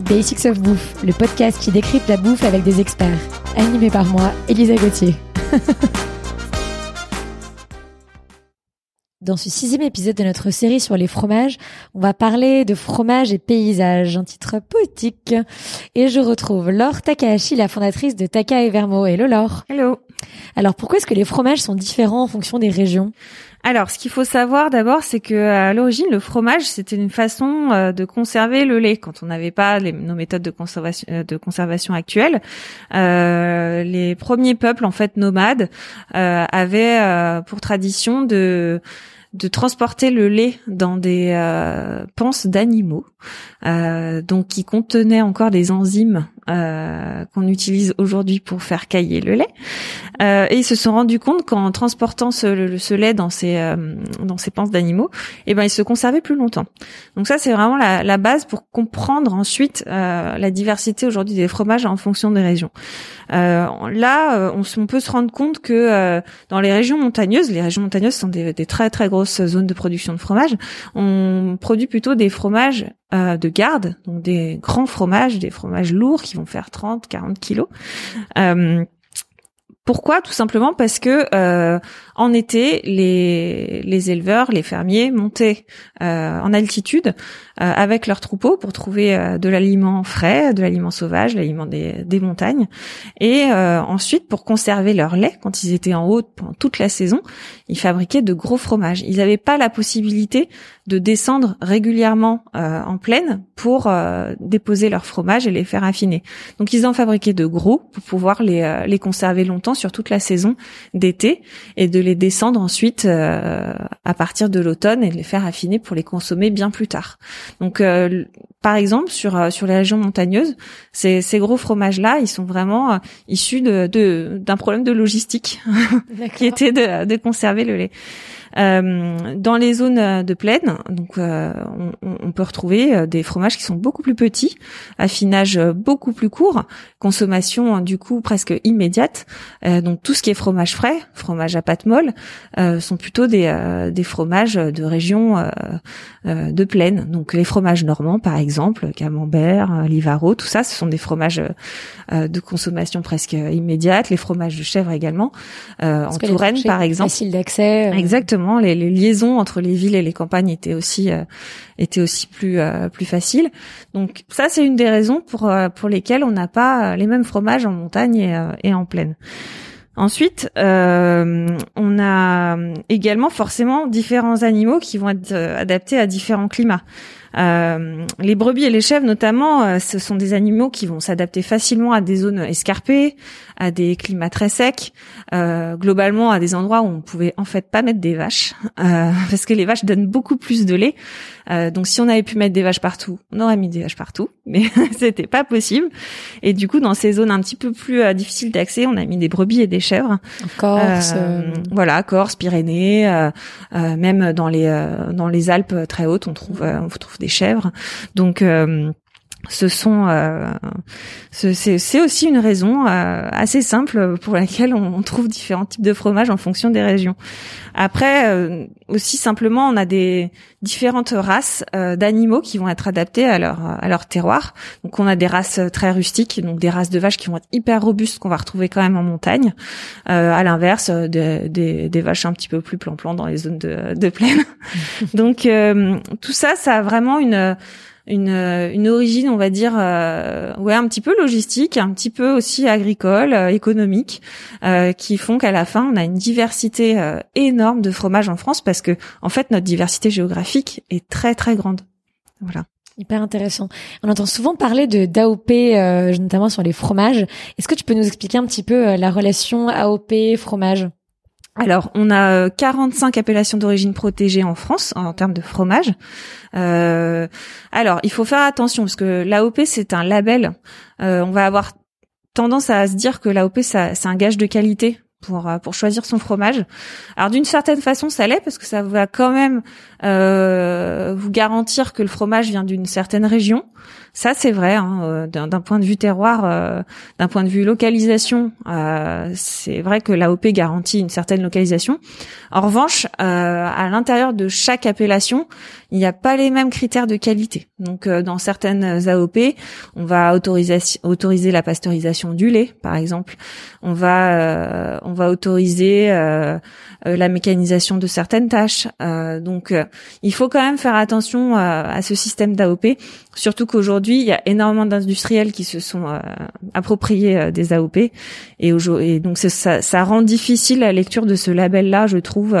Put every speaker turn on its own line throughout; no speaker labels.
Basics of Bouffe, le podcast qui décrypte la bouffe avec des experts. Animé par moi, Elisa Gauthier. Dans ce sixième épisode de notre série sur les fromages, on va parler de fromage et paysage, un titre poétique. Et je retrouve Laure Takahashi, la fondatrice de Taka et Vermo. Hello Laure.
Hello.
Alors pourquoi est-ce que les fromages sont différents en fonction des régions?
Alors, ce qu'il faut savoir d'abord, c'est que à l'origine, le fromage, c'était une façon euh, de conserver le lait quand on n'avait pas nos méthodes de conservation, euh, actuelles. Euh, les premiers peuples, en fait, nomades, avaient pour tradition de transporter le lait dans des panses d'animaux, euh, donc qui contenaient encore des enzymes euh, qu'on utilise aujourd'hui pour faire cailler le lait. Euh, et ils se sont rendus compte qu'en transportant ce, ce, lait dans ces euh, dans ces panses d'animaux, eh ben il se conservait plus longtemps. Donc ça c'est vraiment la, la, base pour comprendre ensuite euh, la diversité aujourd'hui des fromages en fonction des régions. là, on, on, peut se rendre compte que dans les régions montagneuses, les régions montagneuses sont des, des très très grosses zones de production de fromage, on produit plutôt des fromages euh, de garde, donc des grands fromages, des fromages lourds qui vont faire 30, 40 kilos. Euh, pourquoi? Tout simplement parce que euh, en été, les, éleveurs, les fermiers montaient euh, en altitude euh, avec leurs troupeaux pour trouver de l'aliment frais, de l'aliment sauvage, l'aliment des, montagnes, et ensuite pour conserver leur lait quand ils étaient en haut pendant toute la saison, ils fabriquaient de gros fromages. Ils n'avaient pas la possibilité de descendre régulièrement en plaine pour déposer leurs fromages et les faire affiner. Donc ils en fabriquaient de gros pour pouvoir les conserver longtemps sur toute la saison d'été et de les descendre ensuite euh, à partir de l'automne et de les faire affiner pour les consommer bien plus tard. Euh, par exemple, sur euh, sur les régions montagneuses, ces, ces gros fromages là, ils sont vraiment issus de d'un problème de logistique qui était de, de conserver le lait. Euh, dans les zones de plaine, donc euh, on, on, peut retrouver euh, des fromages qui sont beaucoup plus petits, affinage beaucoup plus court, consommation du coup presque immédiate. donc tout ce qui est fromage frais, fromage à pâte molle, sont plutôt des, des fromages de régions de plaine. Donc les fromages normands par exemple, camembert, livaro, tout ça, ce sont des fromages de consommation presque immédiate. Les fromages de chèvre également, en Touraine par exemple.
Facile d'accès.
Exactement les, liaisons entre les villes et les campagnes étaient aussi euh, étaient aussi plus euh, plus faciles. Donc ça c'est une des raisons pour euh, pour lesquelles on n'a pas les mêmes fromages en montagne et, et en plaine. Ensuite, on a également forcément différents animaux qui vont être adaptés à différents climats. Euh, les brebis et les chèvres, notamment, euh, ce sont des animaux qui vont s'adapter facilement à des zones escarpées, à des climats très secs, euh, globalement à des endroits où on pouvait en fait pas mettre des vaches, euh, parce que les vaches donnent beaucoup plus de lait. Euh, donc si on avait pu mettre des vaches partout, on aurait mis des vaches partout, mais c'était pas possible. Et du coup, dans ces zones un petit peu plus difficiles d'accès, on a mis des brebis et des chèvres.
Corse,
voilà, Corse, Pyrénées, même dans les dans les Alpes très hautes, on trouve on trouve des chèvres. Donc euh, ce sont euh, c'est aussi une raison euh, assez simple pour laquelle on, trouve différents types de fromages en fonction des régions. Après aussi simplement on a des différentes races d'animaux qui vont être adaptés à leur à leur terroir. Donc on a des races très rustiques, donc des races de vaches qui vont être hyper robustes qu'on va retrouver quand même en montagne. à l'inverse des, des, des, vaches un petit peu plus plan-plan dans les zones de, de plaine. donc tout ça ça a vraiment une une, une origine, on va dire, euh, ouais, un petit peu logistique, un petit peu aussi agricole, euh, économique, euh, qui font qu'à la fin, on a une diversité euh, énorme de fromages en France parce que, en fait, notre diversité géographique est très très grande. Voilà.
Hyper intéressant. On entend souvent parler de d'AOP, notamment sur les fromages. Est-ce que tu peux nous expliquer un petit peu la relation AOP fromage?
Alors, on a 45 euh, appellations d'origine protégées en France en termes de fromage. Euh, alors, il faut faire attention parce que l'AOP c'est un label. Euh, on va avoir tendance à se dire que l'AOP c'est un gage de qualité pour pour choisir son fromage. Alors d'une certaine façon, ça l'est parce que ça va quand même vous garantir que le fromage vient d'une certaine région. Ça, c'est vrai. Hein, d'un point de vue terroir, d'un point de vue localisation, c'est vrai que l'AOP garantit une certaine localisation. En revanche, à l'intérieur de chaque appellation, il n'y a pas les mêmes critères de qualité. Donc, dans certaines AOP, on va autoriser autoriser la pasteurisation du lait, par exemple. On va euh, on va autoriser euh, euh, la mécanisation de certaines tâches. donc, il faut quand même faire attention à ce système d'AOP, surtout qu'aujourd'hui il y a énormément d'industriels qui se sont appropriés des AOP et, donc ça, ça rend difficile la lecture de ce label-là, je trouve,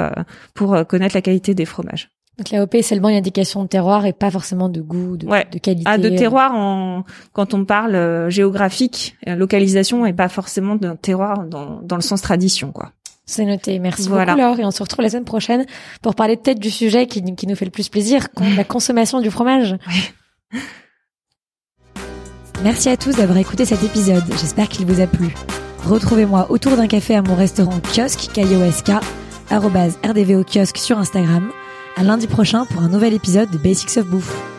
pour connaître la qualité des fromages.
Donc l'AOP est seulement une indication de terroir et pas forcément de goût, de, de qualité.
Ah, de terroir en quand on parle euh, géographique, euh, localisation et pas forcément d'un terroir dans, dans le sens tradition, quoi.
C'est noté. Merci beaucoup Laure et on se retrouve la semaine prochaine pour parler peut-être du sujet qui, qui nous fait le plus plaisir, la consommation du fromage. Merci à tous d'avoir écouté cet épisode. J'espère qu'il vous a plu. Retrouvez-moi autour d'un café à mon restaurant kiosque KIOSK, rdvo kiosque sur Instagram à lundi prochain pour un nouvel épisode de Basics of Bouffe.